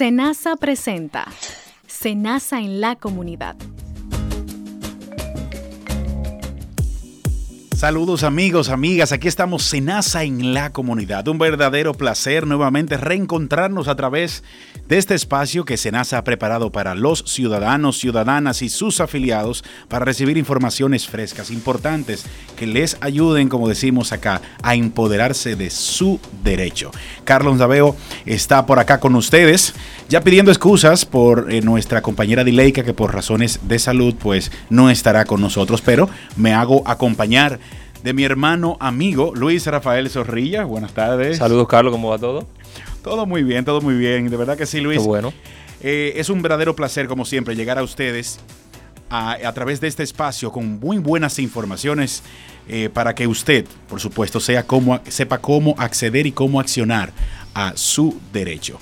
Senasa presenta Senasa en la comunidad. Saludos amigos, amigas, aquí estamos Senasa en la comunidad. Un verdadero placer nuevamente reencontrarnos a través de este espacio que Senasa ha preparado para los ciudadanos, ciudadanas y sus afiliados para recibir informaciones frescas, importantes, que les ayuden, como decimos acá, a empoderarse de su derecho. Carlos Daveo está por acá con ustedes, ya pidiendo excusas por eh, nuestra compañera Dileika que por razones de salud pues no estará con nosotros, pero me hago acompañar de mi hermano amigo Luis Rafael Zorrilla. Buenas tardes. Saludos, Carlos, ¿cómo va todo? Todo muy bien, todo muy bien. De verdad que sí, Luis. Qué bueno. Eh, es un verdadero placer, como siempre, llegar a ustedes a, través de este espacio con muy buenas informaciones eh, para que usted, por supuesto, sea como, sepa cómo acceder y cómo accionar a su derecho.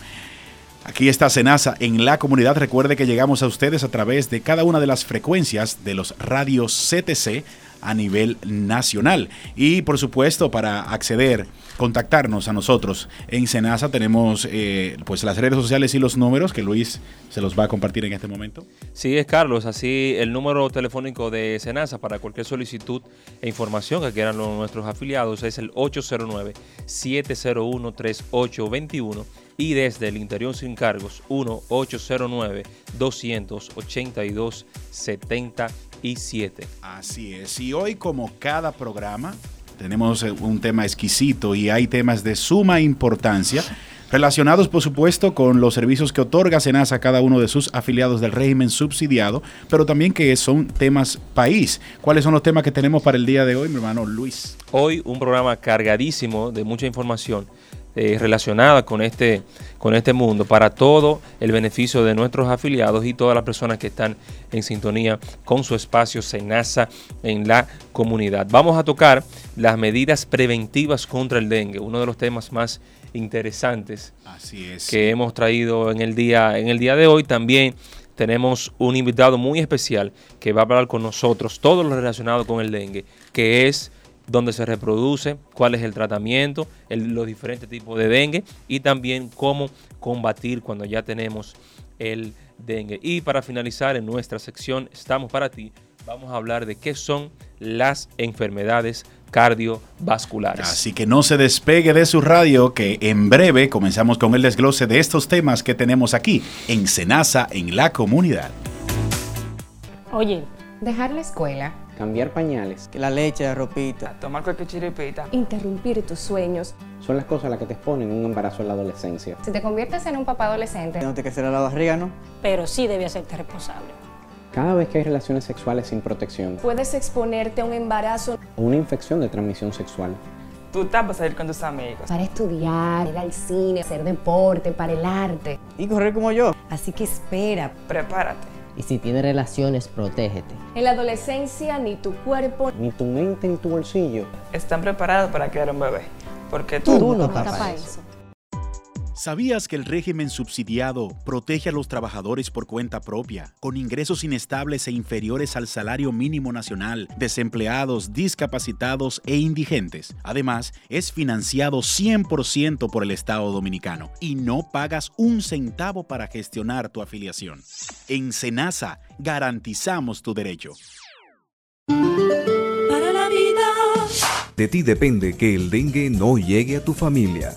Aquí está Senasa en la comunidad. Recuerde que llegamos a ustedes a través de cada una de las frecuencias de los radios CTC a nivel nacional. Y por supuesto, para acceder, contactarnos a nosotros en Senasa, tenemos eh, pues las redes sociales y los números que Luis se los va a compartir en este momento. Sí, es Carlos. Así el número telefónico de Senasa para cualquier solicitud e información que quieran nuestros afiliados es el 809-701-3821 y desde el interior sin cargos 1-809-282-7270 y 7. Así es. Y hoy, como cada programa, tenemos eh, un tema exquisito y hay temas de suma importancia relacionados por supuesto con los servicios que otorga Senasa a cada uno de sus afiliados del régimen subsidiado, pero también que son temas país. ¿Cuáles son los temas que tenemos para el día de hoy, mi hermano Luis? Hoy un programa cargadísimo de mucha información eh, relacionada con este, con este mundo para todo el beneficio de nuestros afiliados y todas las personas que están en sintonía con su espacio Senasa en la comunidad. Vamos a tocar las medidas preventivas contra el dengue, uno de los temas más interesantes que hemos traído en el día, en el día de hoy. También tenemos un invitado muy especial que va a hablar con nosotros todo lo relacionado con el dengue, que es dónde se reproduce, cuál es el tratamiento, los diferentes tipos de dengue y también cómo combatir cuando ya tenemos el dengue. Y para finalizar en nuestra sección Estamos para ti, vamos a hablar de qué son las enfermedades cardiovasculares. Así que no se despegue de su radio, que en breve comenzamos con el desglose de estos temas que tenemos aquí en Senasa, en la comunidad. Oye, dejar la escuela cambiar pañales, que la leche, la ropita, tomar cualquier chiripita, interrumpir tus sueños. Son las cosas las que te exponen un embarazo en la adolescencia. Si te conviertes en un papá adolescente, no te que la barriga, ¿no? Pero sí debe hacerte responsable. Cada vez que hay relaciones sexuales sin protección, puedes exponerte a un embarazo o una infección de transmisión sexual. Tú estás para salir con tus amigos. Para estudiar, ir al cine, hacer deporte, para el arte. Y correr como yo. Así que espera. Prepárate y si tienes relaciones, protégete. En la adolescencia, ni tu cuerpo, ni tu mente, ni tu bolsillo están preparados para quedar un bebé. Porque tú, no, no tapas eso. ¿Sabías que el régimen subsidiado protege a los trabajadores por cuenta propia, con ingresos inestables e inferiores al salario mínimo nacional, desempleados, discapacitados e indigentes? Además, es financiado 100% por el Estado dominicano y no pagas un centavo para gestionar tu afiliación. En Senasa garantizamos tu derecho. Para la vida. De ti depende que el dengue no llegue a tu familia.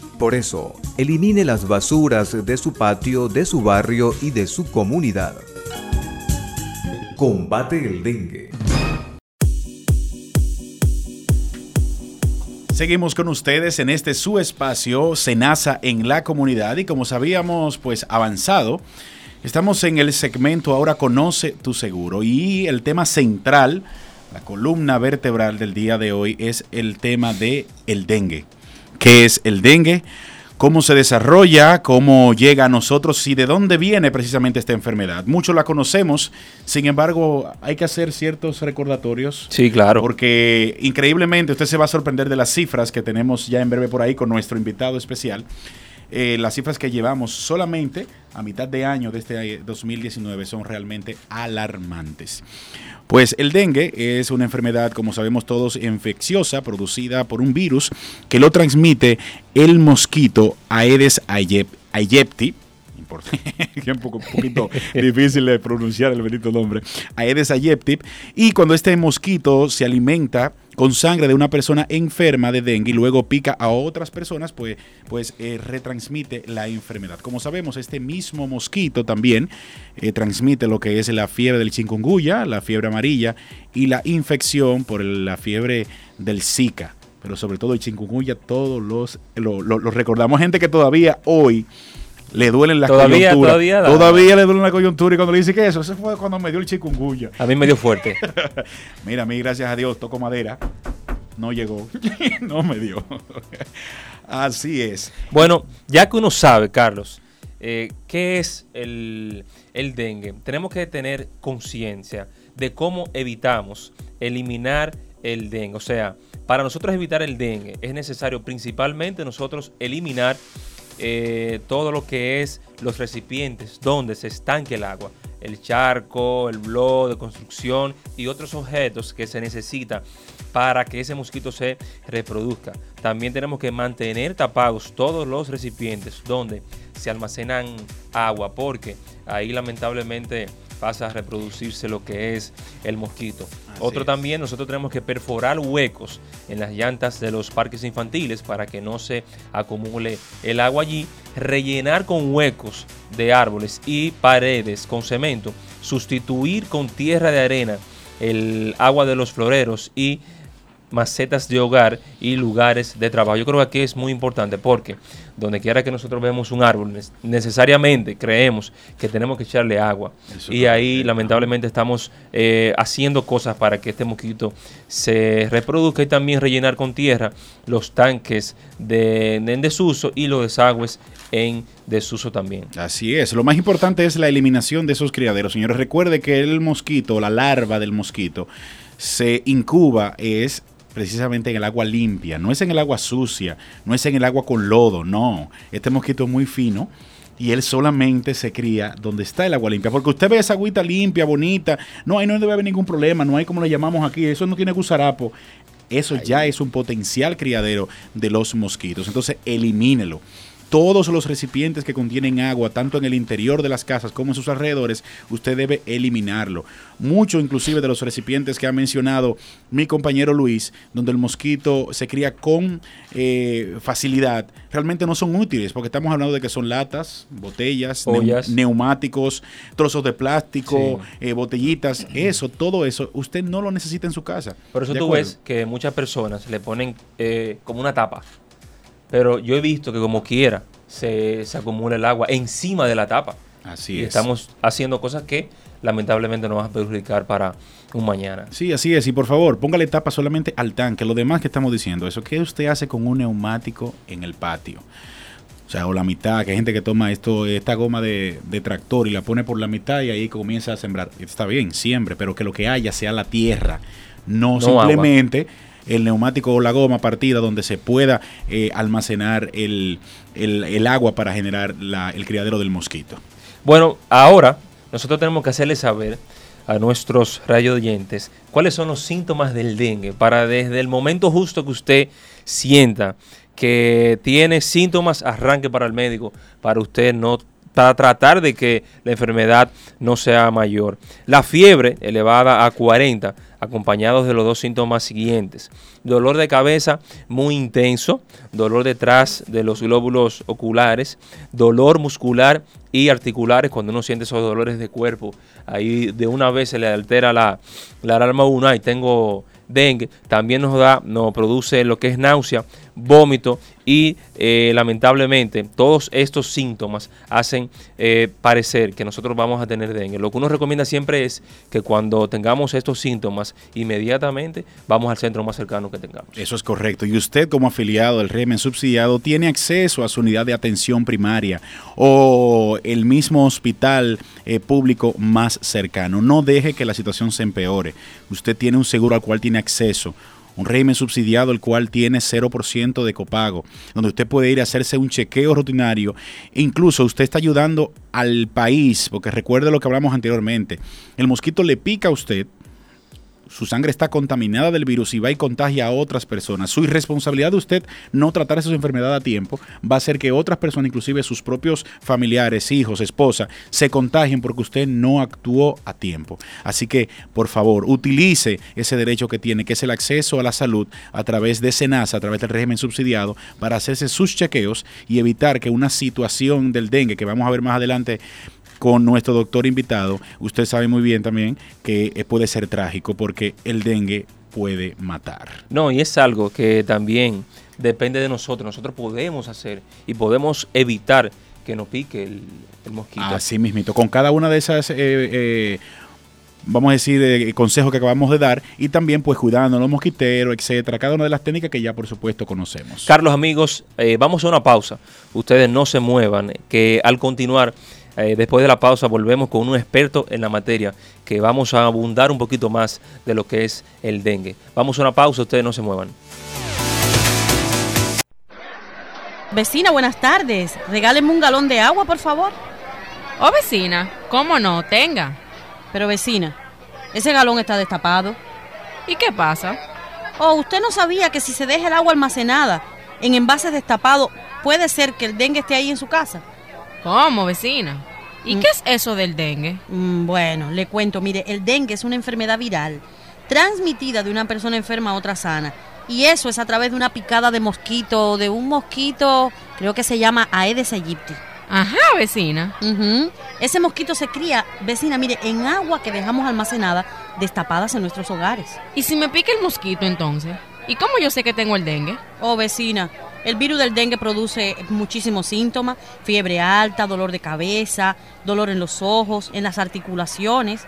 Por eso, elimine las basuras de su patio, de su barrio y de su comunidad. Combate el dengue. Seguimos con ustedes en este su espacio, Senasa en la comunidad y como sabíamos pues avanzado, estamos en el segmento Ahora conoce tu seguro y el tema central, la columna vertebral del día de hoy es el tema de el dengue. ¿Qué es el dengue? cómo se desarrolla, cómo llega a nosotros y de dónde viene precisamente esta enfermedad. Muchos la conocemos, sin embargo, hay que hacer ciertos recordatorios. Sí, claro. Porque increíblemente usted se va a sorprender de las cifras que tenemos ya en breve por ahí con nuestro invitado especial. Eh, las cifras que llevamos solamente a mitad de año de este 2019 son realmente alarmantes. Pues el dengue es una enfermedad, como sabemos todos, infecciosa producida por un virus que lo transmite el mosquito Aedes aegypti, un, poco, poquito difícil de pronunciar el bendito nombre, Aedes aegypti, y cuando este mosquito se alimenta con sangre de una persona enferma de dengue y luego pica a otras personas, pues, pues eh, retransmite la enfermedad. Como sabemos, este mismo mosquito también eh, transmite lo que es la fiebre del chikungunya, la fiebre amarilla y la infección por la fiebre del Zika. Pero sobre todo el chikungunya, todos los lo, lo recordamos. Gente que todavía hoy le duelen las todavía, coyunturas. Todavía, todavía le duelen la coyuntura y cuando le dice que eso, eso fue cuando me dio el chikungunya. A mí me dio fuerte. Mira, a mí gracias a Dios toco madera. No llegó. no me dio. Así es. Bueno, ya que uno sabe, Carlos, eh, qué es el, el dengue, tenemos que tener conciencia de cómo evitamos eliminar el dengue. O sea, para nosotros evitar el dengue es necesario principalmente nosotros eliminar eh, todo lo que es los recipientes donde se estanque el agua, el charco, el blog de construcción y otros objetos que se necesita para que ese mosquito se reproduzca. También tenemos que mantener tapados todos los recipientes donde se almacenan agua porque ahí lamentablemente pasa a reproducirse lo que es el mosquito. Otro también, nosotros tenemos que perforar huecos en las llantas de los parques infantiles para que no se acumule el agua allí, rellenar con huecos de árboles y paredes con cemento, sustituir con tierra de arena el agua de los floreros y macetas de hogar y lugares de trabajo. Yo creo que aquí es muy importante porque donde quiera que nosotros vemos un árbol, necesariamente creemos que tenemos que echarle agua. y ahí lamentablemente estamos eh, haciendo cosas para que este mosquito se reproduzca y también rellenar con tierra los tanques de, en desuso y los desagües en desuso también. Así es. Lo más importante es la eliminación de esos criaderos. Señores, recuerde que el mosquito, la larva del mosquito, se incuba es precisamente en el agua limpia, no es en el agua sucia, no es en el agua con lodo, no. Este mosquito es muy fino y él solamente se cría donde está el agua limpia. Porque usted ve esa agüita limpia, bonita, no, ahí no debe haber ningún problema, no hay como le llamamos aquí, eso no tiene gusarapo. Eso ya es un potencial criadero de los mosquitos. Entonces, elimínelo todos los recipientes que contienen agua, tanto en el interior de las casas como en sus alrededores, usted debe eliminarlo. Mucho inclusive de los recipientes que ha mencionado mi compañero Luis, donde el mosquito se cría con eh, facilidad, realmente no son útiles, porque estamos hablando de que son latas, botellas, neumáticos, trozos de plástico, eh, botellitas, eso, todo eso, usted no lo necesita en su casa. Por eso tú ves que muchas personas le ponen eh, como una tapa pero yo he visto que como quiera se, acumula el agua encima de la tapa. Así y es. Estamos haciendo cosas que lamentablemente nos van a perjudicar para un mañana. Sí, así es. Y por favor, póngale tapa solamente al tanque. Lo demás que estamos diciendo, eso, ¿qué usted hace con un neumático en el patio? O sea, o la mitad, que hay gente que toma esto, esta goma de, tractor y la pone por la mitad y ahí comienza a sembrar. Está bien, siempre, pero que lo que haya sea la tierra, no, simplemente el neumático o la goma partida donde se pueda eh, almacenar el, agua para generar el criadero del mosquito. Bueno, ahora nosotros tenemos que hacerle saber a nuestros oyentes cuáles son los síntomas del dengue para desde el momento justo que usted sienta que tiene síntomas, arranque para el médico para usted no para tratar de que la enfermedad no sea mayor. La fiebre elevada a 40, acompañados de los dos síntomas siguientes. Dolor de cabeza muy intenso, dolor detrás de los glóbulos oculares, dolor muscular y articulares cuando uno siente esos dolores de cuerpo. Ahí de una vez se le altera la, la alarma 1 y tengo dengue. También nos da, nos produce lo que es náusea vómito y eh, lamentablemente todos estos síntomas hacen eh, parecer que nosotros vamos a tener dengue. Lo que uno recomienda siempre es que cuando tengamos estos síntomas, inmediatamente vamos al centro más cercano que tengamos. Eso es correcto. Y usted como afiliado del régimen subsidiado tiene acceso a su unidad de atención primaria o el mismo hospital eh, público más cercano. No deje que la situación se empeore. Usted tiene un seguro al cual tiene acceso un régimen subsidiado el cual tiene 0% de copago, donde usted puede ir a hacerse un chequeo rutinario e incluso usted está ayudando al país, porque recuerde lo que hablamos anteriormente, el mosquito le pica a usted, su sangre está contaminada del virus y va y contagia a otras personas. Su irresponsabilidad de usted no tratar esa enfermedad a tiempo va a hacer que otras personas, inclusive sus propios familiares, hijos, esposa, se contagien porque usted no actuó a tiempo. Así que, por favor, utilice ese derecho que tiene, que es el acceso a la salud a través de SENASA, a través del régimen subsidiado, para hacerse sus chequeos y evitar que una situación del dengue, que vamos a ver más adelante, con nuestro doctor invitado, usted sabe muy bien también que eh, puede ser trágico porque el dengue puede matar. No, y es algo que también depende de nosotros. Nosotros podemos hacer y podemos evitar que nos pique el, el mosquito. Así mismito, con cada una de esas... Eh, eh, vamos a decir, eh, consejos que acabamos de dar y también pues cuidando los mosquiteros, etcétera, cada una de las técnicas que ya por supuesto conocemos. Carlos, amigos, eh, vamos a una pausa. Ustedes no se muevan, que al continuar eh, después de la pausa volvemos con un experto en la materia que vamos a abundar un poquito más de lo que es el dengue. Vamos a una pausa, ustedes no se muevan. Vecina, buenas tardes. Regáleme un galón de agua, por favor. Oh, vecina, ¿cómo no? Tenga. Pero vecina, ese galón está destapado. ¿Y qué pasa? Oh, usted no sabía que si se deja el agua almacenada en envases destapados, puede ser que el dengue esté ahí en su casa. ¿Cómo, vecina? ¿Y qué es eso del dengue? Mm, bueno, le cuento, mire, el dengue es una enfermedad viral transmitida de una persona enferma a otra sana. Y eso es a través de una picada de mosquito, de un mosquito, creo que se llama Aedes aegypti. Ajá, vecina. Ese mosquito se cría, vecina, mire, en agua que dejamos almacenada, destapadas en nuestros hogares. ¿Y si me pica el mosquito entonces? ¿Y cómo yo sé que tengo el dengue? Oh, vecina, el virus del dengue produce muchísimos síntomas, fiebre alta, dolor de cabeza, dolor en los ojos, en las articulaciones.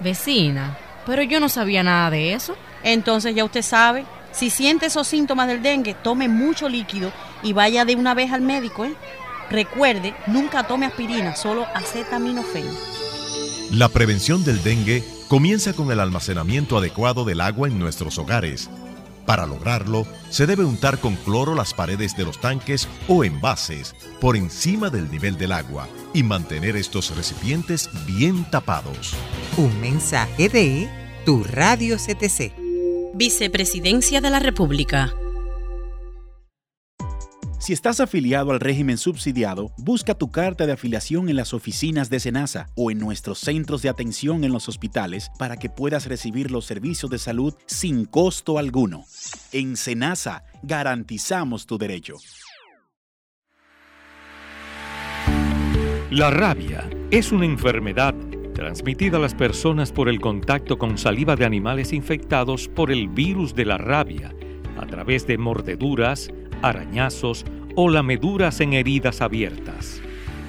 Vecina, pero yo no sabía nada de eso. Entonces ya usted sabe, si siente esos síntomas del dengue, tome mucho líquido y vaya de una vez al médico, ¿eh? Recuerde, nunca tome aspirina, solo acetaminofén. La prevención del dengue comienza con el almacenamiento adecuado del agua en nuestros hogares. Para lograrlo, se debe untar con cloro las paredes de los tanques o envases por encima del nivel del agua y mantener estos recipientes bien tapados. Un mensaje de tu radio CTC. Vicepresidencia de la República. Si estás afiliado al régimen subsidiado, busca tu carta de afiliación en las oficinas de SENASA o en nuestros centros de atención en los hospitales para que puedas recibir los servicios de salud sin costo alguno. En SENASA garantizamos tu derecho. La rabia es una enfermedad transmitida a las personas por el contacto con saliva de animales infectados por el virus de la rabia, a través de mordeduras, arañazos o lameduras en heridas abiertas.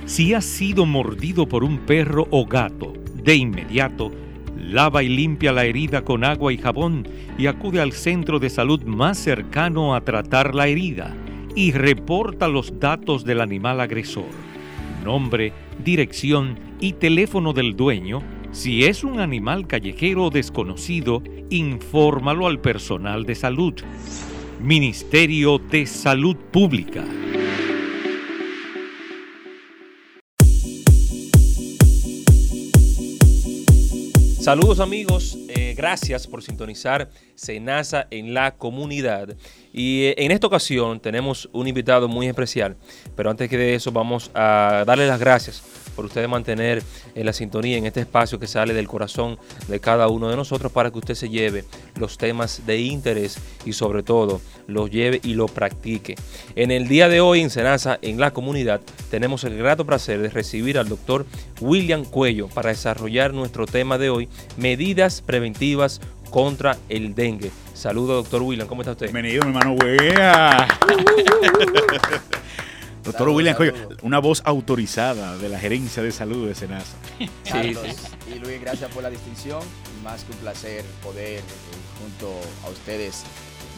Si has sido mordido por un perro o gato, de inmediato, lava y limpia la herida con agua y jabón y acude al centro de salud más cercano a tratar la herida y reporta los datos del animal agresor, nombre, dirección y teléfono del dueño. Si es un animal callejero o desconocido, infórmalo al personal de salud. Ministerio de Salud Pública. Saludos amigos, eh, gracias por sintonizar Senasa en la comunidad. Y eh, en esta ocasión tenemos un invitado muy especial, pero antes que de eso vamos a darle las gracias por ustedes mantener en la sintonía en este espacio que sale del corazón de cada uno de nosotros para que usted se lleve los temas de interés y sobre todo los lleve y lo practique. En el día de hoy en Senasa, en la comunidad, tenemos el grato placer de recibir al doctor William Cuello para desarrollar nuestro tema de hoy, medidas preventivas contra el dengue. Saludos, doctor William, ¿cómo está usted? Bienvenido, mi hermano Wea. Doctor William Coyo, una voz autorizada de la gerencia de salud de Senasa. Carlos y Luis, gracias por la distinción. Más que un placer poder, eh, junto a ustedes,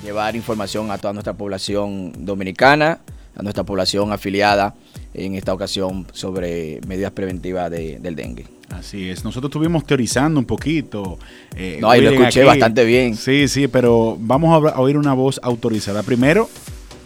llevar información a toda nuestra población dominicana, a nuestra población afiliada en esta ocasión sobre medidas preventivas de- del dengue. Así es, nosotros estuvimos teorizando un poquito. eh, No, ahí lo escuché bastante bien. Sí, sí, pero vamos a oír una voz autorizada. Primero,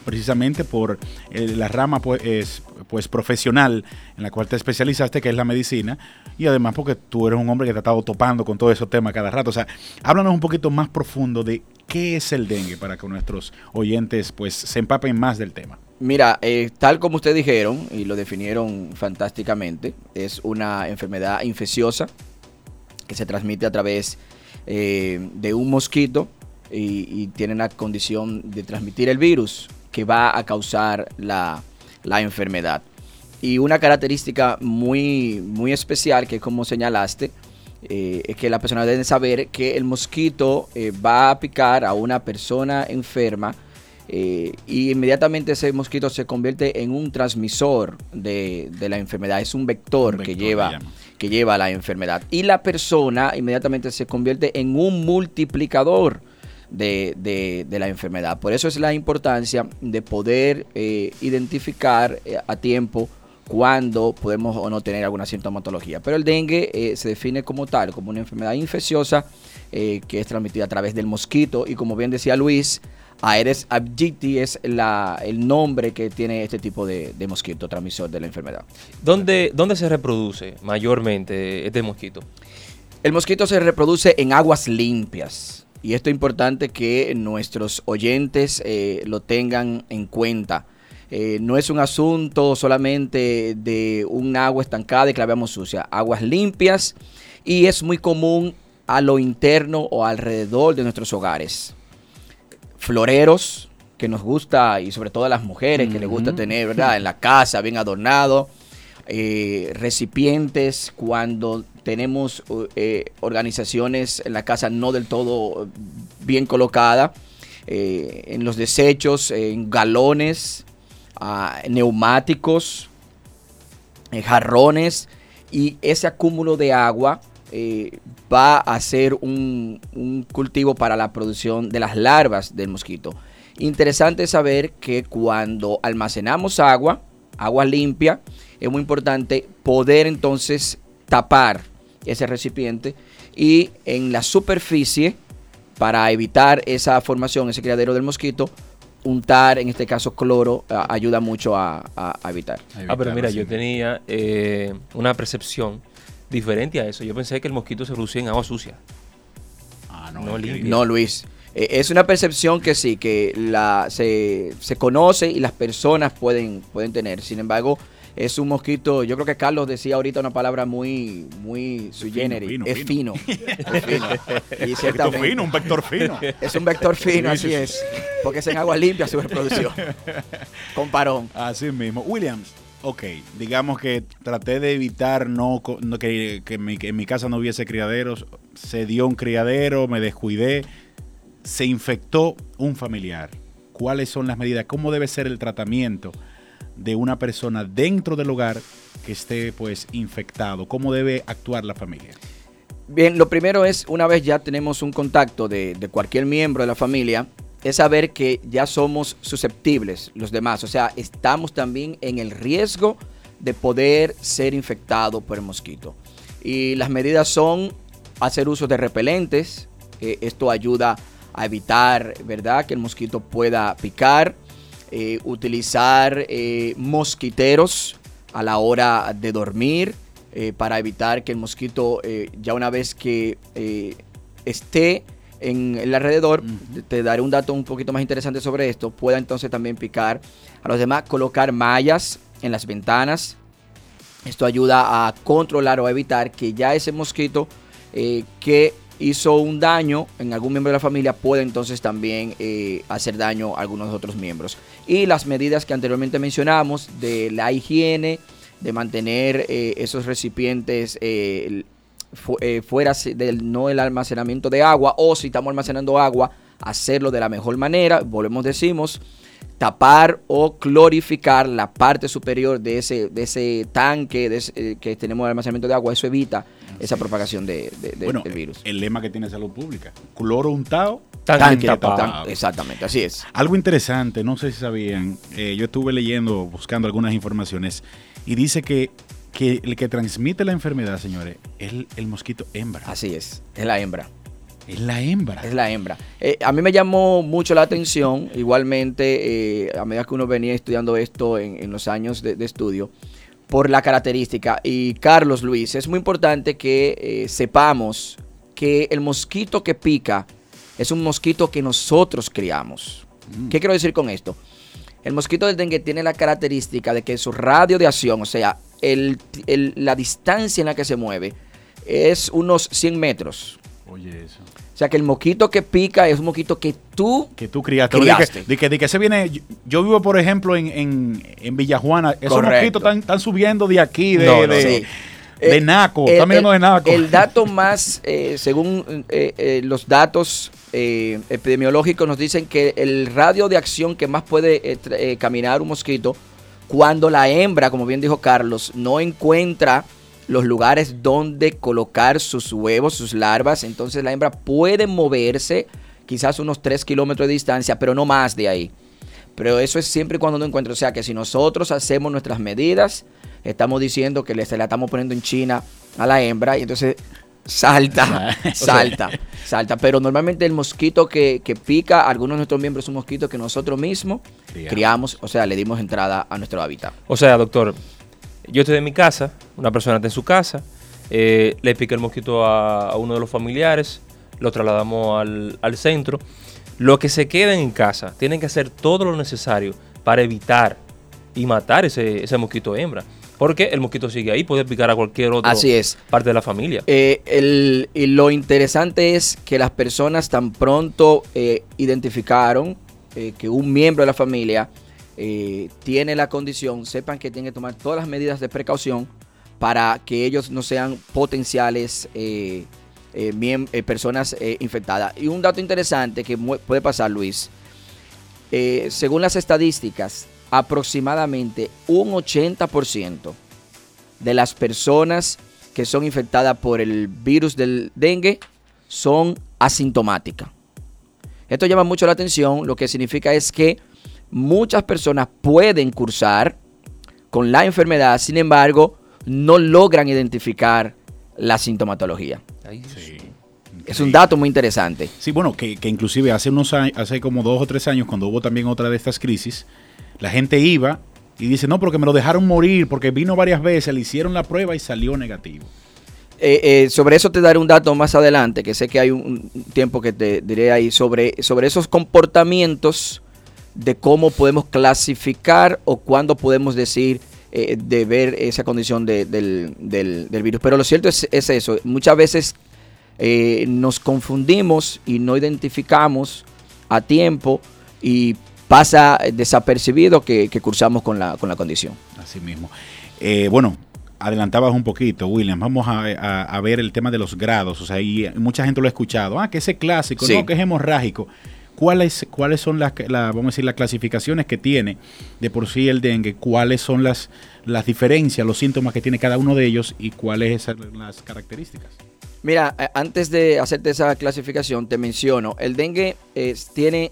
precisamente por eh, la rama pues, es, pues profesional en la cual te especializaste, que es la medicina, y además porque tú eres un hombre que te ha estado topando con todos esos temas cada rato. O sea, háblanos un poquito más profundo de qué es el dengue para que nuestros oyentes pues se empapen más del tema. Mira, eh, tal como ustedes dijeron y lo definieron fantásticamente, es una enfermedad infecciosa que se transmite a través eh, de un mosquito y, y tiene la condición de transmitir el virus que va a causar la, la enfermedad. Y una característica muy, muy especial que como señalaste, eh, es que las personas deben saber que el mosquito eh, va a picar a una persona enferma eh, y inmediatamente ese mosquito se convierte en un transmisor de, de la enfermedad, es un vector, que, lleva, que lleva la enfermedad. Y la persona inmediatamente se convierte en un multiplicador de, de- de la enfermedad. Por eso es la importancia de poder eh, identificar eh, a tiempo cuando podemos o no tener alguna sintomatología. Pero el dengue eh, se define como tal, como una enfermedad infecciosa eh, que es transmitida a través del mosquito y como bien decía Luis, Aedes aegypti es la, el nombre que tiene este tipo de, de mosquito transmisor de la enfermedad. ¿Dónde, ¿Dónde se reproduce mayormente este mosquito? El mosquito se reproduce en aguas limpias. Y esto es importante que nuestros oyentes eh, lo tengan en cuenta. Eh, no es un asunto solamente de un agua estancada y que la veamos sucia. Aguas limpias y es muy común a lo interno o alrededor de nuestros hogares. Floreros que nos gusta y sobre todo a las mujeres que les gusta tener, ¿verdad? En la casa, bien adornado. Eh, recipientes cuando tenemos eh, organizaciones en la casa no del todo bien colocada. eh, en los desechos, en galones, ah, neumáticos, eh, jarrones y ese acúmulo de agua va a ser un cultivo para la producción de las larvas del mosquito. Interesante saber que cuando almacenamos agua, agua limpia, es muy importante poder entonces tapar ese recipiente y en la superficie, para evitar esa formación, ese criadero del mosquito, untar, en este caso cloro, a- ayuda mucho a, a- a evitar. Ah, pero mira, yo tenía eh, una percepción diferente a eso. Yo pensé que el mosquito se producía en agua sucia. Ah, no, limpia. No, Luis. Eh, es una percepción que sí, que la, se, se conoce y las personas pueden, pueden tener. Sin embargo, es un mosquito, yo creo que Carlos decía ahorita una palabra muy, muy sui generis. fino, es fino. es fino. Y ciertamente- fino, un vector fino. Es un vector fino, Sí, así sí, es. Porque es en agua limpia su reproducción. Con parón. Así mismo. Williams, ok, digamos que traté de evitar no, no que, mi, que en mi casa no hubiese criaderos. Se dio un criadero, me descuidé, se infectó un familiar. ¿Cuáles son las medidas? ¿Cómo debe ser el tratamiento de una persona dentro del hogar que esté pues infectado? ¿Cómo debe actuar la familia? Bien, lo primero es, una vez ya tenemos un contacto de, cualquier miembro de la familia, es saber que ya somos susceptibles los demás. O sea, estamos también en el riesgo de poder ser infectado por el mosquito. Y las medidas son hacer uso de repelentes. eh, esto ayuda a evitar, ¿verdad?, que el mosquito pueda picar. Eh, utilizar eh, mosquiteros a la hora de dormir eh, para evitar que el mosquito, ya una vez que esté en el alrededor, te- te daré un dato un poquito más interesante sobre esto, pueda entonces también picar a los demás, colocar mallas en las ventanas. Esto ayuda a controlar o a evitar que ya ese mosquito que hizo un daño en algún miembro de la familia pueda entonces también eh, hacer daño a algunos otros miembros. Y las medidas que anteriormente mencionamos de la higiene, de mantener eh, esos recipientes eh, fu- fuera del no el almacenamiento de agua o si estamos almacenando agua hacerlo de la mejor manera. Volvemos, decimos, tapar o clorificar la parte superior de ese, de ese tanque de ese, eh, que tenemos de almacenamiento de agua. Eso evita esa propagación de, de- de- Bueno, del virus. el lema que tiene salud pública. Cloro untado, Tanque tapado. Exactamente, así es. Algo interesante, no sé si sabían, eh, yo estuve leyendo, buscando algunas informaciones, y dice que, que el que transmite la enfermedad, señores, es el, el mosquito hembra. Así es, es la hembra. Es la hembra. Es la hembra. Eh, a mí me llamó mucho la atención, igualmente, eh, a medida que uno venía estudiando esto en, en los años de, de estudio, por la característica. Y Carlos Luis, es muy importante que eh, sepamos que el mosquito que pica es un mosquito que nosotros criamos. ¿Qué quiero decir con esto? El mosquito del dengue tiene la característica de que su radio de acción, o sea, el- el- la distancia en la que se mueve, es unos 100 metros. Oye, eso. O sea que el mosquito que pica es un mosquito que tú, Que tú criaste. Criaste. De que, de que, de que se viene. Yo, yo vivo, por ejemplo, en, en, en Villajuana. Esos Correcto. mosquitos están, están subiendo de aquí, de, No, no, de, sí. de Eh, Naco. el- están de Naco. El dato más, eh, según eh, eh, los datos epidemiológicos, nos dicen que el radio de acción que más puede caminar un mosquito, cuando la hembra, como bien dijo Carlos, no encuentra los lugares donde colocar sus huevos, sus larvas, entonces la hembra puede moverse quizás unos 3 kilómetros de distancia, pero no más de ahí. Pero eso es siempre y cuando no encuentre. O sea que si nosotros hacemos nuestras medidas, estamos diciendo que le, se la estamos poniendo en China a la hembra y entonces salta, salta, salta. Pero normalmente el mosquito que, que pica algunos de nuestros miembros es un mosquito que nosotros mismos Criamos. criamos, o sea, le dimos entrada a nuestro hábitat. O sea, doctor, yo estoy en mi casa, una persona está en su casa, eh, le pica el mosquito a, a uno de los familiares, lo trasladamos al, al centro. Los que se queden en casa tienen que hacer todo lo necesario para evitar y matar ese, ese mosquito hembra. Porque el mosquito sigue ahí, puede picar a cualquier otra Así es. parte de la familia. Eh, el- y lo interesante es que las personas tan pronto eh, identificaron eh, que un miembro de la familia eh, tiene la condición, sepan que tienen que tomar todas las medidas de precaución para que ellos no sean potenciales eh, eh, eh, personas infectadas. Y un dato interesante que puede pasar, Luis, según las estadísticas, aproximadamente un 80% de las personas que son infectadas por el virus del dengue son asintomáticas. Esto llama mucho la atención, lo que significa es que muchas personas pueden cursar con la enfermedad, sin embargo, no logran identificar la sintomatología. Es un dato muy interesante. Sí, bueno, que, que inclusive hace unos años, hace como dos o tres años, cuando hubo también otra de estas crisis, la gente iba y dice, no, porque me lo dejaron morir, porque vino varias veces, le hicieron la prueba y salió negativo. Eh, eh, sobre eso te daré un dato más adelante, que sé que hay un, un tiempo que te diré ahí, sobre, sobre esos comportamientos de cómo podemos clasificar o cuándo podemos decir eh, de ver esa condición de- del, del- del virus. Pero lo cierto es, es eso, muchas veces eh, nos confundimos y no identificamos a tiempo y pasa desapercibido que, que cursamos con la, con la condición. Así mismo. Eh, bueno, adelantabas un poquito, William. Vamos a, a- a ver el tema de los grados. O sea, y mucha gente lo ha escuchado. Ah, que ese clásico, Sí. no, que es hemorrágico. ¿Cuáles, ¿Cuáles son las, la- vamos a decir, las clasificaciones que tiene de por sí el dengue? ¿Cuáles son las, las diferencias, los síntomas que tiene cada uno de ellos y cuáles son las características? Mira, antes de hacerte esa clasificación, te menciono, el dengue tiene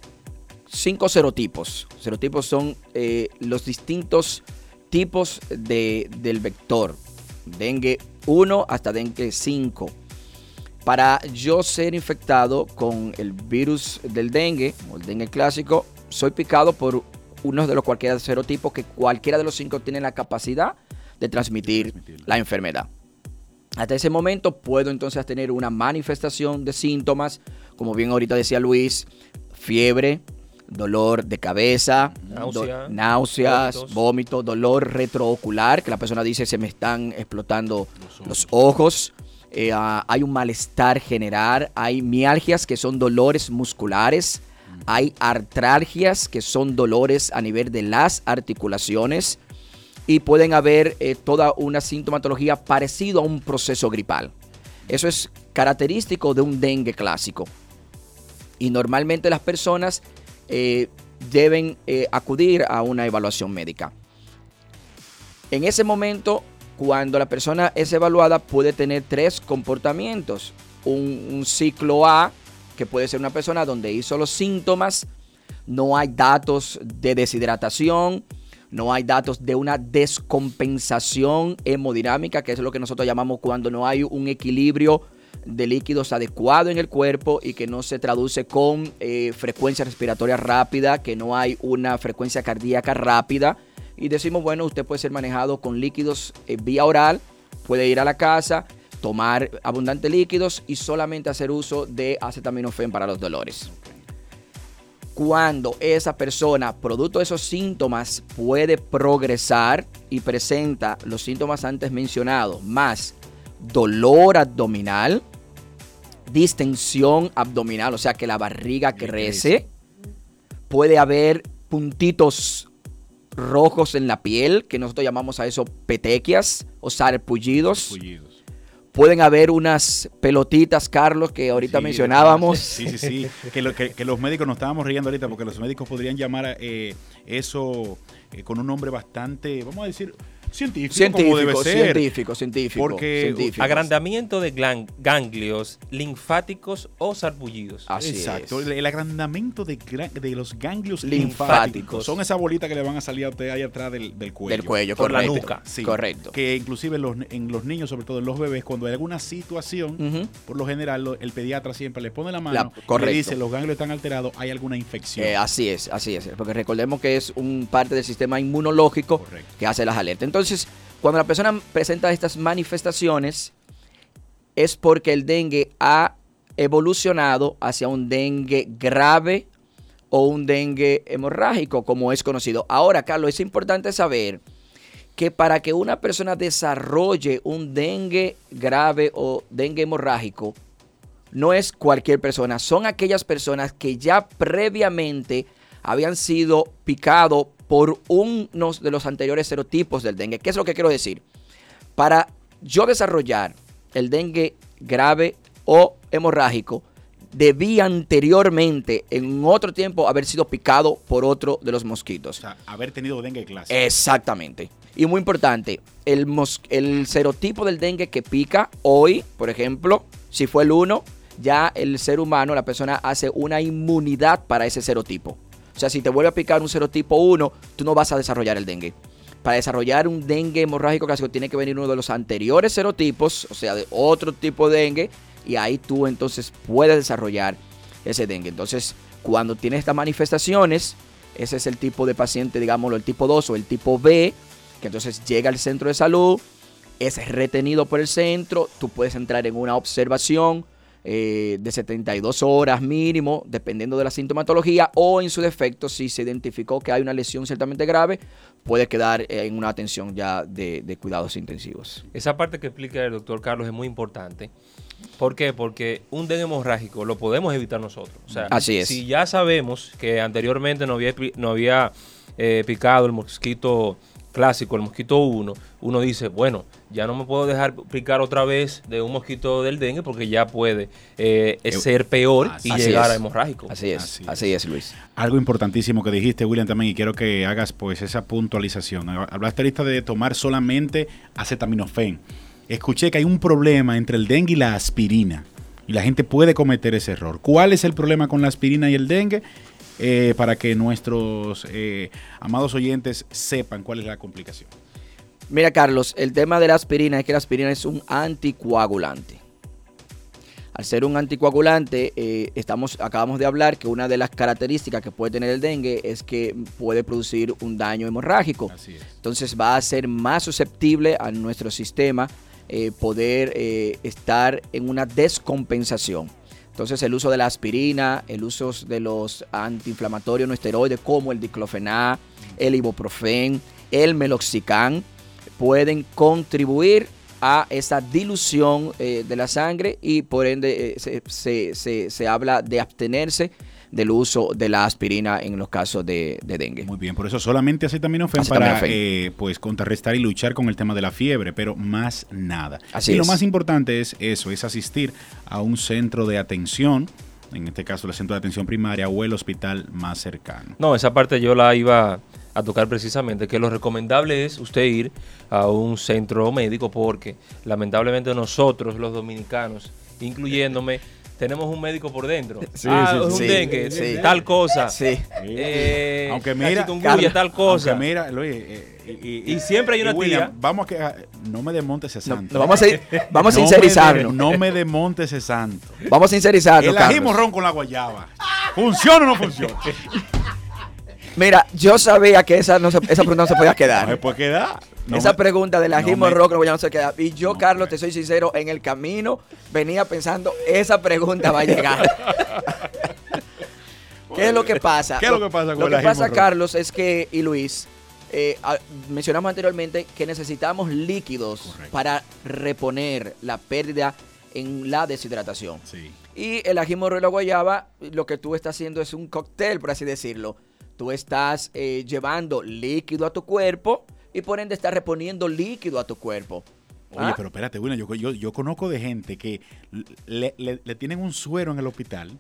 cinco serotipos. Serotipos son eh, los distintos tipos de, del vector. Dengue 1 hasta dengue 5. Para yo ser infectado con el virus del dengue, o el dengue clásico, soy picado por uno de los cualquiera serotipos que cualquiera de los cinco tiene la capacidad de transmitir la enfermedad. Hasta ese momento puedo entonces tener una manifestación de síntomas, como bien ahorita decía Luis, fiebre, dolor de cabeza, Náusea, do- náuseas, vómitos. vómito, dolor retroocular, que la persona dice se me están explotando los ojos. Eh, hay un malestar general, hay mialgias que son dolores musculares, hay artralgias que son dolores a nivel de las articulaciones y pueden haber eh, toda una sintomatología parecido a un proceso gripal. Eso es característico de un dengue clásico. Y normalmente las personas eh, deben acudir a una evaluación médica. En ese momento, cuando la persona es evaluada, puede tener tres comportamientos. Un, ciclo A, que puede ser una persona donde hizo los síntomas, no hay datos de deshidratación, no hay datos de una descompensación hemodinámica, que es lo que nosotros llamamos cuando no hay un equilibrio de líquidos adecuado en el cuerpo y que no se traduce con eh, frecuencia respiratoria rápida, que no hay una frecuencia cardíaca rápida. Y decimos, bueno, usted puede ser manejado con líquidos eh, vía oral, puede ir a la casa, tomar abundantes líquidos y solamente hacer uso de acetaminofén para los dolores. Cuando esa persona, producto de esos síntomas, puede progresar y presenta los síntomas antes mencionados, más dolor abdominal, distensión abdominal, o sea que la barriga crece, puede haber puntitos rojos en la piel, que nosotros llamamos a eso petequias o sarpullidos. Pueden haber unas pelotitas, Carlos, que ahorita Sí, mencionábamos. Sí, sí, sí. Que, lo- que- que los médicos nos estábamos riendo ahorita porque los médicos podrían llamar a, eh, eso eh, con un nombre bastante, vamos a decir, científico, como debe Científico, ser. científico, científico. Porque científico. Agrandamiento de ganglios linfáticos o sarpullidos. Exacto, el, el agrandamiento de, de los ganglios Linfáticos. linfáticos. Son esas bolitas que le van a salir a usted ahí atrás del, del cuello. Del cuello, Por correcto. la nuca. Sí. Correcto. Que inclusive en los, en los niños, sobre todo en los bebés, cuando hay alguna situación, por lo general el pediatra siempre le pone la mano La- y le dice los ganglios están alterados, hay alguna infección. Eh, así es, así es. Porque recordemos que es un parte del sistema inmunológico que hace las alertas. Entonces, cuando la persona presenta estas manifestaciones, es porque el dengue ha evolucionado hacia un dengue grave o un dengue hemorrágico, como es conocido. Ahora, Carlos, es importante saber que para que una persona desarrolle un dengue grave o dengue hemorrágico, no es cualquier persona, son aquellas personas que ya previamente habían sido picados por unos de los anteriores serotipos del dengue. ¿Qué es lo que quiero decir? Para yo desarrollar el dengue grave o hemorrágico, debía anteriormente, en otro tiempo, haber sido picado por otro de los mosquitos. O sea, haber tenido dengue clásico. Exactamente. Y muy importante, el, mos- el serotipo del dengue que pica hoy, por ejemplo, si fue el 1, ya el ser humano, la persona hace una inmunidad para ese serotipo. O sea, si te vuelve a picar un serotipo 1, tú no vas a desarrollar el dengue. Para desarrollar un dengue hemorrágico clásico tiene que venir uno de los anteriores serotipos, o sea, de otro tipo de dengue, y ahí tú entonces puedes desarrollar ese dengue. Entonces, cuando tienes estas manifestaciones, ese es el tipo de paciente, digámoslo, el tipo 2 o el tipo B, que entonces llega al centro de salud, es retenido por el centro, tú puedes entrar en una observación eh, de 72 horas mínimo, dependiendo de la sintomatología, o en su defecto, si se identificó que hay una lesión ciertamente grave, puede quedar eh, en una atención ya de, de cuidados intensivos. Esa parte que explica el doctor Carlos es muy importante. ¿Por qué? Porque un dengue hemorrágico lo podemos evitar nosotros. O sea, Así es. Si ya sabemos que anteriormente no había, no había eh, picado el mosquito clásico, el mosquito 1, uno dice, bueno, ya no me puedo dejar picar otra vez de un mosquito del dengue porque ya puede eh, ser peor y llegar es. a hemorrágico. Así es, así es, Luis. Algo importantísimo que dijiste, William, también, y quiero que hagas pues esa puntualización. Hablaste ahorita de tomar solamente acetaminofén. Escuché que hay un problema entre el dengue y la aspirina. Y la gente puede cometer ese error. ¿Cuál es el problema con la aspirina y el dengue? Eh, para que nuestros eh, amados oyentes sepan cuál es la complicación. Mira, Carlos, el tema de la aspirina es que la aspirina es un anticoagulante. Al ser un anticoagulante, eh, estamos, acabamos de hablar que una de las características que puede tener el dengue es que puede producir un daño hemorrágico. Entonces va a ser más susceptible a nuestro sistema eh, poder eh, estar en una descompensación. Entonces el uso de la aspirina, el uso de los antiinflamatorios no esteroides como el diclofenac, el ibuprofen, el meloxicam, pueden contribuir a esa dilución eh, de la sangre y por ende eh, se, se- se- se habla de abstenerse del uso de la aspirina en los casos de, de dengue. Muy bien, por eso solamente acetaminofén para eh, pues contrarrestar y luchar con el tema de la fiebre, pero más nada. Así y lo más importante es eso, es asistir a un centro de atención en este caso el centro de atención primaria o el hospital más cercano. No, esa parte yo la iba a tocar precisamente, que lo recomendable es usted ir a un centro médico porque lamentablemente nosotros los dominicanos, incluyéndome, tenemos un médico por dentro. Sí, ah, sí, es un sí. dengue, Sí. tal cosa. Sí. Eh, aunque mira, tal cosa. aunque mira, Luis, eh, y, Y siempre hay una William, tía- Vamos a que no me desmontes ese santo. no, vamos a ir- vamos a No me sincerizarnos. No me desmontes ese santo. Vamos a sincerizarnos, El ají morrón con la guayaba. ¿Funciona o no funciona? Mira, yo sabía que esa, no se- esa pregunta no se podía quedar. No se puede quedar. No esa me- pregunta del ají no me- morrón ya no se queda. Y yo, Carlos, te soy sincero, en el camino venía pensando, esa pregunta va a llegar. ¿Qué es lo que pasa? ¿Qué es lo que pasa con Lo que pasa? Carlos, es que, y Luis, eh, a- mencionamos anteriormente que necesitamos líquidos para reponer la pérdida en la deshidratación. Y el ají morrón y la guayaba, lo que tú estás haciendo es un cóctel, por así decirlo. Tú estás eh, llevando líquido a tu cuerpo y por ende estás reponiendo líquido a tu cuerpo. Oye, ¿Ah? pero espérate, William, yo, yo, yo conozco de gente que le, le- le tienen un suero en el hospital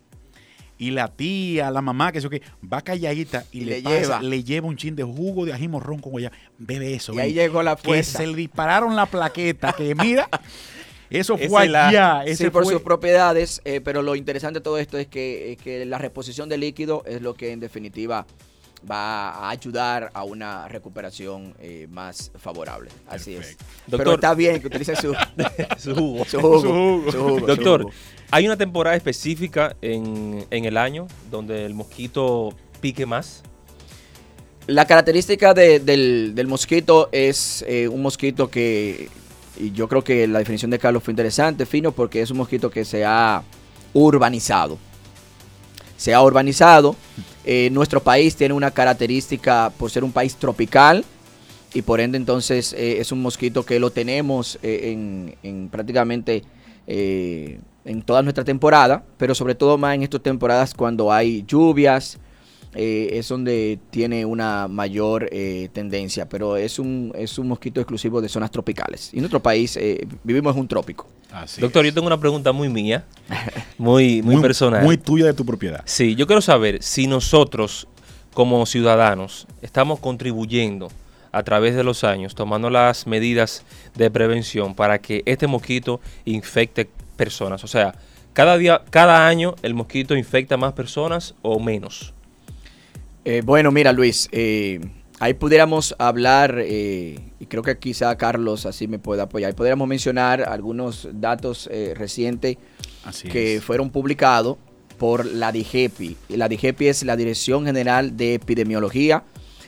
y la tía, la mamá, que eso que va calladita y, Y le, pasa- lleva. le lleva un chin de jugo de ají morrón con guayaba. Bebe eso. Y ahí ven. llegó la Que fuerza. se le dispararon la plaqueta, que mira, eso fue allá. sí, por fue, sus propiedades, eh, pero lo interesante de todo esto es que, eh, que la reposición de líquido es lo que en definitiva va a ayudar a una recuperación eh, más favorable. Así es. pero Doctor- está bien que utilice su, su jugo. Su jugo. Su jugo, su Doctor, jugo. ¿hay una temporada específica en, en el año donde el mosquito pique más? La característica de- del, del mosquito es eh, un mosquito que, y yo creo que la definición de Carlos fue interesante, fino, porque es un mosquito que se ha urbanizado. Se ha urbanizado. Eh, nuestro país tiene una característica por ser un país tropical y por ende entonces eh, es un mosquito que lo tenemos eh, en, en prácticamente en toda nuestra temporada, pero sobre todo más en estas temporadas cuando hay lluvias, es donde tiene una mayor tendencia, pero es un, es un mosquito exclusivo de zonas tropicales. Y en nuestro país vivimos en un trópico. Doctor, yo tengo una pregunta muy mía, muy, muy, Muy- personal. muy tuya de tu propiedad. Sí, yo quiero saber si nosotros, como ciudadanos, estamos contribuyendo a través de los años, tomando las medidas de prevención para que este mosquito infecte personas. O sea, cada día, cada año el mosquito infecta más personas o menos. Eh, bueno, mira Luis, eh, ahí pudiéramos hablar, eh, y creo que quizá Carlos así me pueda apoyar, ahí pudiéramos mencionar algunos datos eh, recientes Así que es. fueron publicados por la DIGEPI. La DIGEPI es la Dirección General de Epidemiología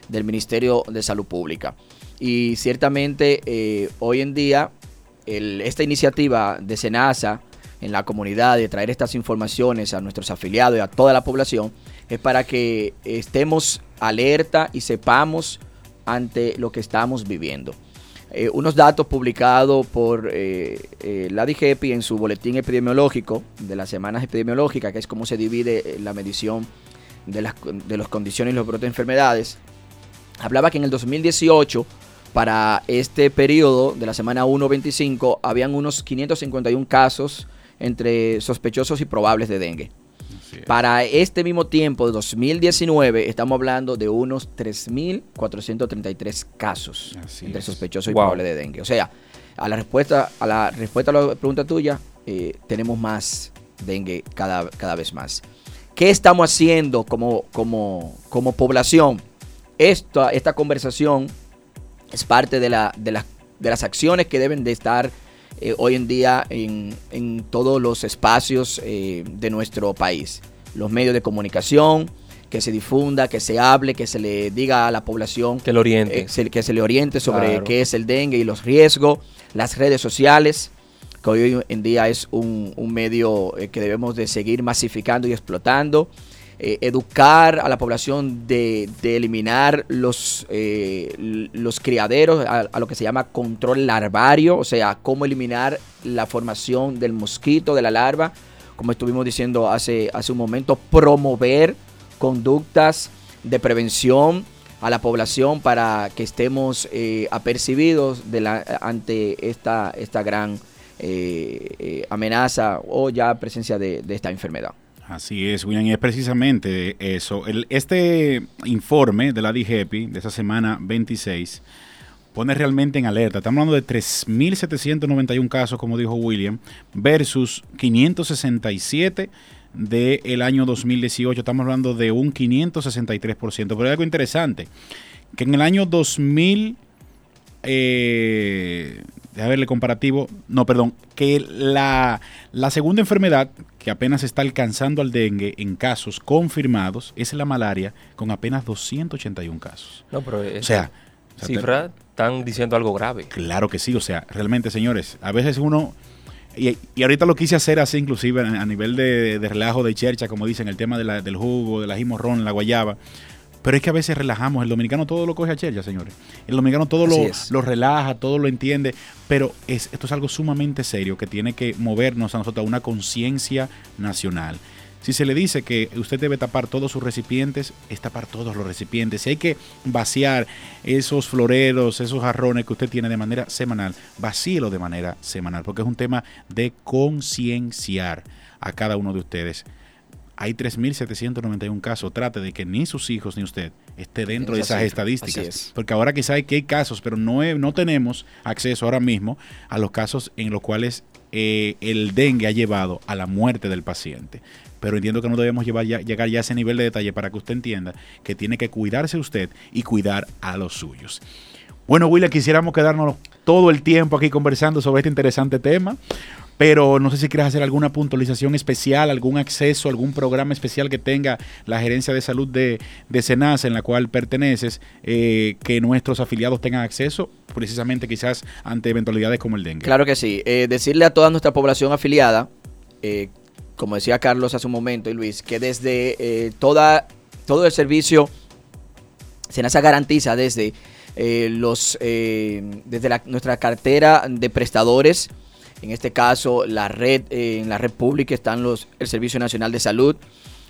del Ministerio de Salud Pública. Y ciertamente eh, hoy en día el- esta iniciativa de SENASA en la comunidad de traer estas informaciones a nuestros afiliados y a toda la población es para que estemos alerta y sepamos ante lo que estamos viviendo. Eh, unos datos publicados por eh, eh, la DIGEPI en su boletín epidemiológico de las semanas epidemiológicas, que es cómo se divide eh, la medición de las, de las condiciones y los brotes de enfermedades, hablaba que en el 2018, para este periodo de la semana 1-25, habían unos 551 casos entre sospechosos y probables de dengue. Para este mismo tiempo de 2019 estamos hablando de unos 3.433 casos entre sospechosos y Wow. probables de dengue. O sea, a la respuesta a la respuesta a la pregunta tuya, eh, tenemos más dengue cada, cada vez más. ¿Qué estamos haciendo como, como, como población? Esta, esta conversación es parte de, la, de, las- de las acciones que deben de estar eh, hoy en día en, en todos los espacios eh, de nuestro país. Los medios de comunicación, que se difunda, que se hable, que se le diga a la población. Que lo oriente. eh, se- que se le oriente sobre Claro. qué es el dengue y los riesgos. Las redes sociales, que hoy en día es un, un medio eh, que debemos de seguir masificando y explotando. Eh, educar a la población de, eliminar los, eh, los criaderos, a, lo que se llama control larvario, o sea, cómo eliminar la formación del mosquito, de la larva, como estuvimos diciendo hace, hace un momento, promover conductas de prevención a la población para que estemos eh, apercibidos de la- ante esta, esta gran eh, amenaza o ya presencia de esta enfermedad. Así es, William, y es precisamente eso. Este informe de la DGEPI de esa semana 26 pone realmente en alerta. Estamos hablando de 3.791 casos, como dijo William, versus 567 del año 2018. Estamos hablando de un 563%. Pero hay algo interesante, que en el año 2000, eh, déjame verle comparativo, no, perdón, que la, la segunda enfermedad que apenas está alcanzando al dengue en casos confirmados es la malaria, con apenas 281 casos. No, pero o esa sea, cifra están diciendo algo grave. Claro que sí, o sea, realmente, señores, a veces uno, y, y ahorita lo quise hacer así, inclusive a, nivel de, de relajo de chercha, como dicen, el tema de la- del jugo, de la morrón, la guayaba. Pero es que a veces relajamos. El dominicano todo lo coge a chercha, señores. El dominicano todo lo, lo relaja, todo lo entiende. Pero es, esto es algo sumamente serio que tiene que movernos a nosotros a una conciencia nacional. Si se le dice que usted debe tapar todos sus recipientes, es tapar todos los recipientes. Si hay que vaciar esos floreros, esos jarrones que usted tiene de manera semanal, vacíelo de manera semanal, porque es un tema de concienciar a cada uno de ustedes. Hay 3.791 casos. Trate de que ni sus hijos ni usted esté dentro de Esa esas. Así estadísticas. es. Porque ahora quizá hay que hay casos, pero no, he- no tenemos acceso ahora mismo a los casos en los cuales eh, el dengue ha llevado a la muerte del paciente. Pero entiendo que no debemos llevar ya- llegar ya a ese nivel de detalle para que usted entienda que tiene que cuidarse usted y cuidar a los suyos. Bueno, William, quisiéramos quedarnos todo el tiempo aquí conversando sobre este interesante tema, pero no sé si quieres hacer alguna puntualización especial, algún acceso, algún programa especial que tenga la gerencia de salud de, de Senasa en la cual perteneces, eh, que nuestros afiliados tengan acceso, precisamente quizás ante eventualidades como el dengue. Claro que sí. Eh, decirle a toda nuestra población afiliada, eh, como decía Carlos hace un momento y Luis, que desde eh, toda, todo el servicio Senasa garantiza desde eh, los desde la- nuestra cartera de prestadores, en este caso la red, eh, en la red pública están los el Servicio Nacional de Salud,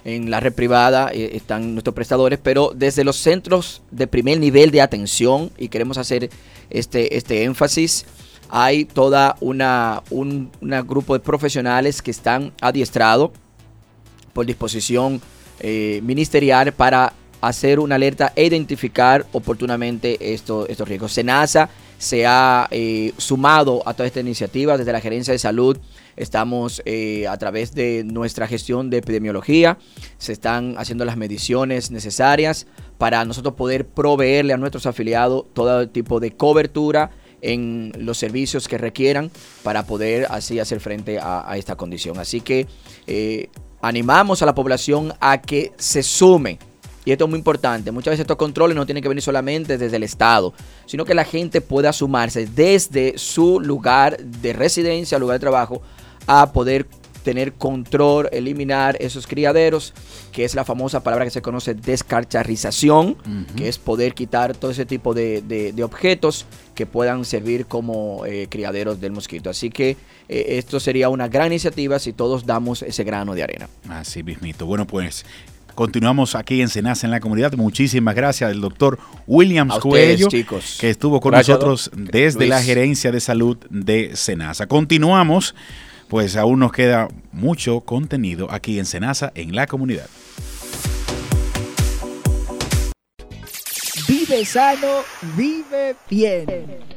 en la red privada eh, están nuestros prestadores, pero desde los centros de primer nivel de atención, y queremos hacer este, este énfasis, hay toda una un una grupo de profesionales que están adiestrados por disposición eh, ministerial para hacer una alerta e identificar oportunamente esto- estos riesgos. SENASA se ha eh, sumado a toda esta iniciativa desde la Gerencia de Salud. Estamos eh, a través de nuestra gestión de epidemiología, se están haciendo las mediciones necesarias para nosotros poder proveerle a nuestros afiliados todo tipo de cobertura en los servicios que requieran para poder así hacer frente a, esta condición. Así que eh, animamos a la población a que se sume. Y esto es muy importante. Muchas veces estos controles no tienen que venir solamente desde el Estado, sino que la gente pueda sumarse desde su lugar de residencia, lugar de trabajo, a poder tener control, eliminar esos criaderos, que es la famosa palabra que se conoce descarcharización, que es poder quitar todo ese tipo de, de- de objetos que puedan servir como eh, criaderos del mosquito. Así que eh, esto sería una gran iniciativa si todos damos ese grano de arena. Así mismito. Bueno, pues continuamos aquí en Senasa en la comunidad. Muchísimas gracias al doctor Williams A ustedes, Cuello, chicos. que estuvo con Gracias, nosotros desde Luis. la gerencia de salud de Senasa. Continuamos, pues aún nos queda mucho contenido aquí en Senasa en la comunidad. Vive sano, vive bien.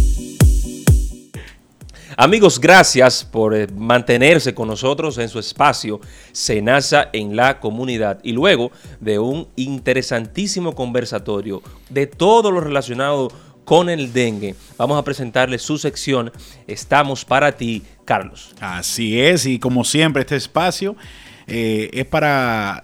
Amigos, gracias por eh, mantenerse con nosotros en su espacio Senasa en la comunidad. Y luego de un interesantísimo conversatorio de todo lo relacionado con el dengue, vamos a presentarle su sección Estamos para ti, Carlos. Así es, y como siempre este espacio eh, es para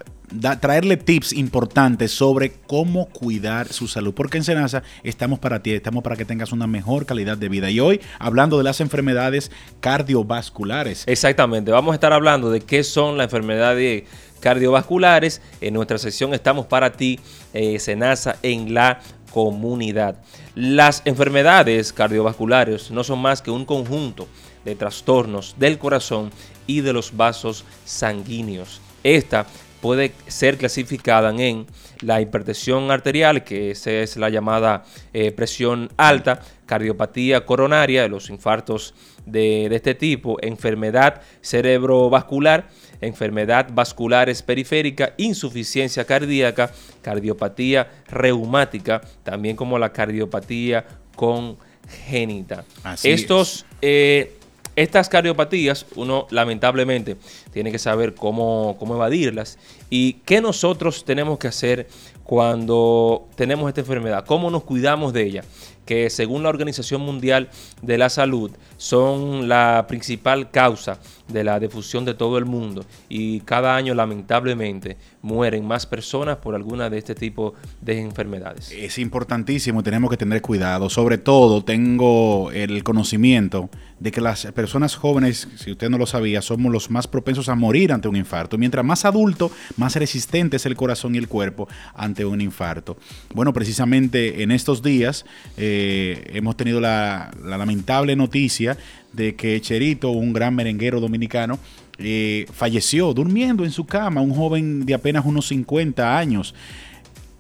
traerle tips importantes sobre cómo cuidar su salud. Porque en Senasa estamos para ti, estamos para que tengas una mejor calidad de vida. Y hoy, hablando de las enfermedades cardiovasculares. Exactamente, vamos a estar hablando de qué son las enfermedades cardiovasculares. En nuestra sección estamos para ti, eh, Senasa, en la comunidad. Las enfermedades cardiovasculares no son más que un conjunto de trastornos del corazón y de los vasos sanguíneos. Esta puede ser clasificada en la hipertensión arterial, que esa es la llamada eh, presión alta, cardiopatía coronaria, los infartos de, de este tipo, enfermedad cerebrovascular, enfermedad vasculares periférica, insuficiencia cardíaca, cardiopatía reumática, también como la cardiopatía congénita. Así Estos eh, estas cardiopatías, uno lamentablemente tiene que saber cómo, cómo evadirlas y qué nosotros tenemos que hacer cuando tenemos esta enfermedad, cómo nos cuidamos de ella, que según la Organización Mundial de la Salud son la principal causa de la difusión de todo el mundo y cada año lamentablemente mueren más personas por alguna de este tipo de enfermedades. Es importantísimo, tenemos que tener cuidado. Sobre todo, tengo el conocimiento de que las personas jóvenes, si usted no lo sabía, somos los más propensos a morir ante un infarto. Mientras más adulto, más resistente es el corazón y el cuerpo ante un infarto. Bueno, precisamente en estos días eh, hemos tenido la, la lamentable noticia de que Cherito, un gran merenguero dominicano, eh, falleció durmiendo en su cama, un joven de apenas unos 50 años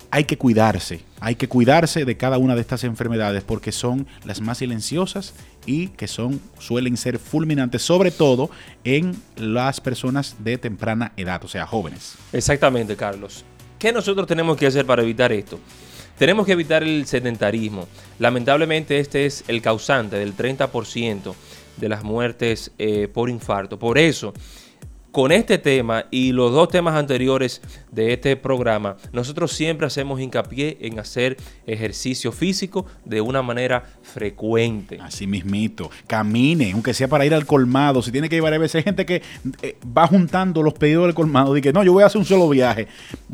hay que cuidarse, hay que cuidarse de cada una de estas enfermedades porque son las más silenciosas y que son suelen ser fulminantes, sobre todo en las personas de temprana edad, o sea, jóvenes. Exactamente, Carlos. ¿Qué nosotros tenemos que hacer para evitar esto? Tenemos que evitar el sedentarismo. Lamentablemente este es el causante del 30% de las muertes eh, por infarto. Por eso, con este tema y los dos temas anteriores de este programa, nosotros siempre hacemos hincapié en hacer ejercicio físico de una manera frecuente. Así mismito, camine, aunque sea para ir al colmado, si tiene que llevar a veces hay gente que eh, va juntando los pedidos del colmado y que no, yo voy a hacer un solo viaje.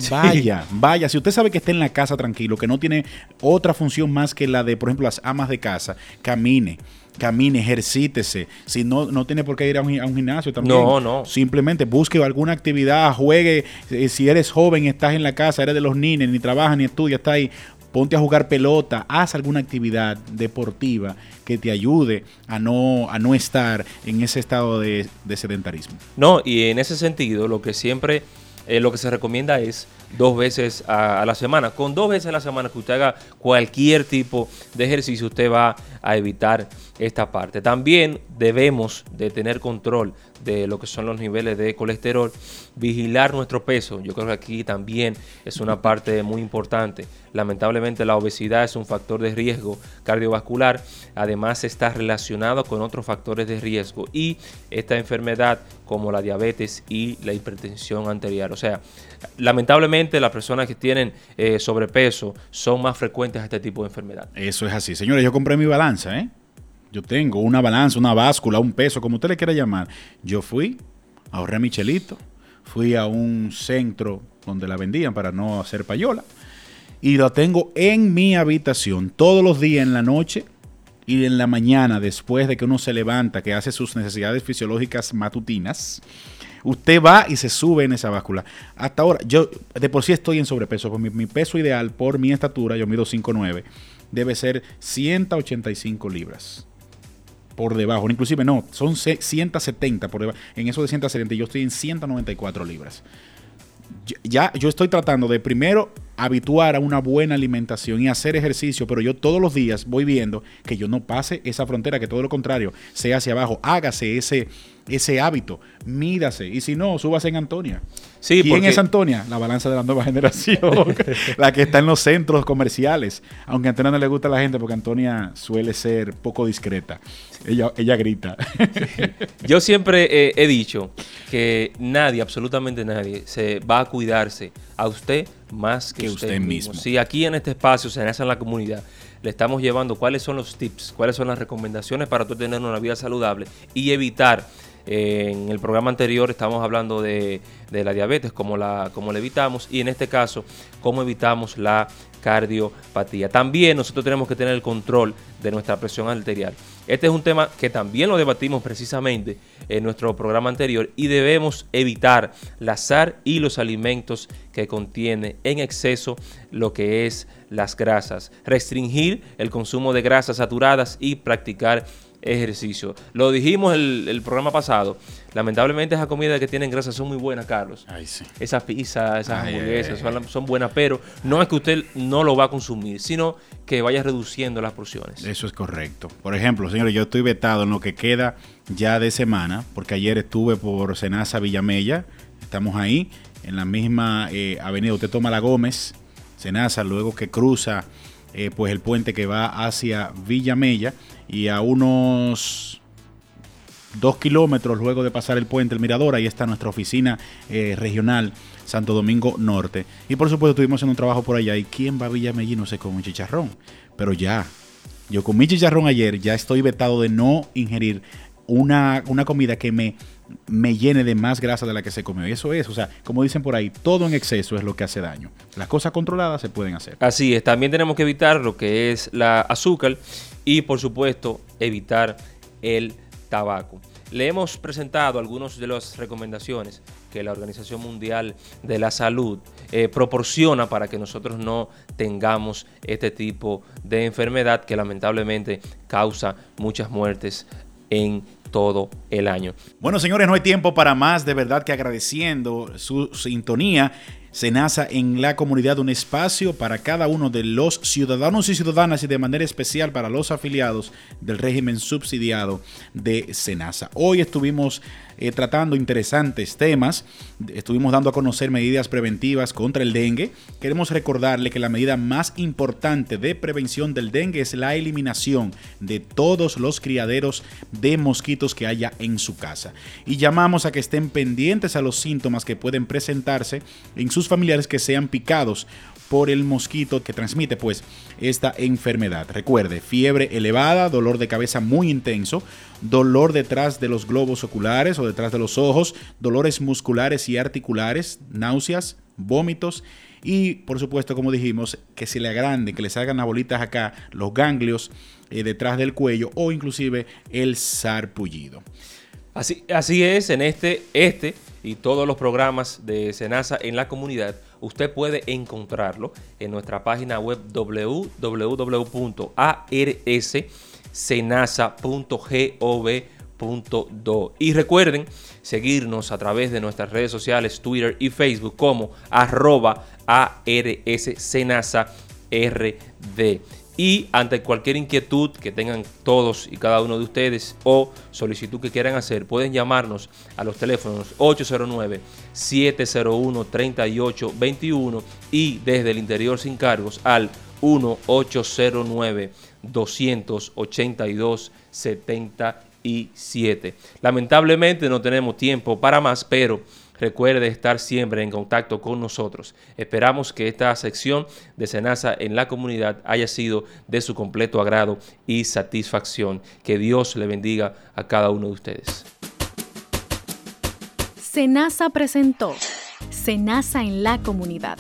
Vaya, vaya, si usted sabe que está en la casa tranquilo, que no tiene otra función más que la de, por ejemplo, las amas de casa, camine camine, ejercítese. Si no, no tiene por qué ir a un, a un gimnasio también. No, no. Simplemente busque alguna actividad, juegue. Si eres joven, estás en la casa, eres de los niños, ni trabajas ni estudias, está ahí. Ponte a jugar pelota, haz alguna actividad deportiva que te ayude a no, a no estar en ese estado de, de sedentarismo. No, y en ese sentido, lo que siempre, eh, lo que se recomienda es dos veces a, a, la semana. Con dos veces a la semana que usted haga cualquier tipo de ejercicio, usted va a evitar esta parte. También debemos de tener control de lo que son los niveles de colesterol, vigilar nuestro peso. Yo creo que aquí también es una parte muy importante. Lamentablemente la obesidad es un factor de riesgo cardiovascular, además está relacionado con otros factores de riesgo y esta enfermedad como la diabetes y la hipertensión anterior. O sea, lamentablemente las personas que tienen eh, sobrepeso son más frecuentes a este tipo de enfermedad. Eso es así. Señores, yo compré mi balanza, ¿eh? Yo tengo una balanza, una báscula, un peso, como usted le quiera llamar. Yo fui, ahorré mi chelito, fui a un centro donde la vendían para no hacer payola y la tengo en mi habitación todos los días en la noche y en la mañana después de que uno se levanta, que hace sus necesidades fisiológicas matutinas. Usted va y se sube en esa báscula. Hasta ahora, yo de por sí estoy en sobrepeso. Pues mi, mi peso ideal por mi estatura, yo mido 5'9", debe ser 185 libras por debajo. Inclusive no, son 170 por debajo. En eso de 170 yo estoy en 194 libras. Ya yo estoy tratando de primero habituar a una buena alimentación y hacer ejercicio, pero yo todos los días voy viendo que yo no pase esa frontera, que todo lo contrario, sea hacia abajo, hágase ese, ese hábito. Mídase. Y si no, súbase en Antonia. Sí, ¿Quién porque- es Antonia? La balanza de la nueva generación. la que está en los centros comerciales. Aunque a Antonia no le gusta a la gente porque Antonia suele ser poco discreta. Ella, ella grita. Yo siempre eh, he dicho que nadie, absolutamente nadie, se va a cuidarse a usted más que, Que usted, usted mismo. mismo. Si aquí en este espacio, se nace en la comunidad, le estamos llevando cuáles son los tips, cuáles son las recomendaciones para tú tener una vida saludable y evitar. En el programa anterior estamos hablando de, de la diabetes, cómo la, cómo la evitamos, y en este caso, cómo evitamos la cardiopatía. También nosotros tenemos que tener el control de nuestra presión arterial. Este es un tema que también lo debatimos precisamente en nuestro programa anterior y debemos evitar la sal y los alimentos que contiene en exceso lo que es las grasas. Restringir el consumo de grasas saturadas y practicar ejercicio. Lo dijimos el, el programa pasado. Lamentablemente esas comidas que tienen grasa son muy buenas, Carlos. Esas pizzas, esas Ay, hamburguesas ay, son, son buenas, pero no es que usted no lo va a consumir, sino que vaya reduciendo las porciones. Eso es correcto. Por ejemplo, señores, yo estoy vetado en lo que queda ya de semana, porque ayer estuve por Senasa Villamella. Estamos ahí, en la misma eh, avenida. Usted toma la Gómez, Senasa, luego que cruza eh, pues el puente que va hacia Villamella y a unos dos kilómetros luego de pasar el puente, el Mirador, ahí está nuestra oficina eh, regional Santo Domingo Norte. Y por supuesto estuvimos haciendo un trabajo por allá. ¿Y quién va a Villamella no se come un chicharrón? Pero ya, yo comí chicharrón ayer, ya estoy vetado de no ingerir una, una comida que me, me llene de más grasa de la que se comió. Y eso es, o sea, como dicen por ahí, todo en exceso es lo que hace daño. Las cosas controladas se pueden hacer. Así es, también tenemos que evitar lo que es la azúcar y por supuesto evitar el tabaco. Le hemos presentado algunas de las recomendaciones que la Organización Mundial de la Salud eh, proporciona para que nosotros no tengamos este tipo de enfermedad que lamentablemente causa muchas muertes en todo el año. Bueno, señores, no hay tiempo para más. De verdad que agradeciendo su sintonía. Senasa en la comunidad, un espacio para cada uno de los ciudadanos y ciudadanas y de manera especial para los afiliados del régimen subsidiado de Senasa. Hoy estuvimos eh, tratando interesantes temas, estuvimos dando a conocer medidas preventivas contra el dengue. Queremos recordarle que la medida más importante de prevención del dengue es la eliminación de todos los criaderos de mosquitos que haya en su casa. Y llamamos a que estén pendientes a los síntomas que pueden presentarse en sus familiares que sean picados por el mosquito que transmite pues esta enfermedad. Recuerde, fiebre elevada, dolor de cabeza muy intenso, dolor detrás de los globos oculares o detrás de los ojos, dolores musculares y articulares, náuseas, vómitos y por supuesto, como dijimos, que se le agranden, que le salgan las bolitas acá, los ganglios eh, detrás del cuello o inclusive el sarpullido. Así, así es, en este, este y todos los programas de Senasa en la comunidad, usted puede encontrarlo en nuestra página web www.arsenasa.gov.do. Y recuerden seguirnos a través de nuestras redes sociales, Twitter y Facebook como arroba ARSSenasa RD. Y ante cualquier inquietud que tengan todos y cada uno de ustedes o solicitud que quieran hacer, pueden llamarnos a los teléfonos 809-701-3821 y desde el interior sin cargos al 1-809-282-7277. Lamentablemente no tenemos tiempo para más, pero recuerde estar siempre en contacto con nosotros. Esperamos que esta sección de Senasa en la comunidad haya sido de su completo agrado y satisfacción. Que Dios le bendiga a cada uno de ustedes. Senasa presentó Senasa en la comunidad.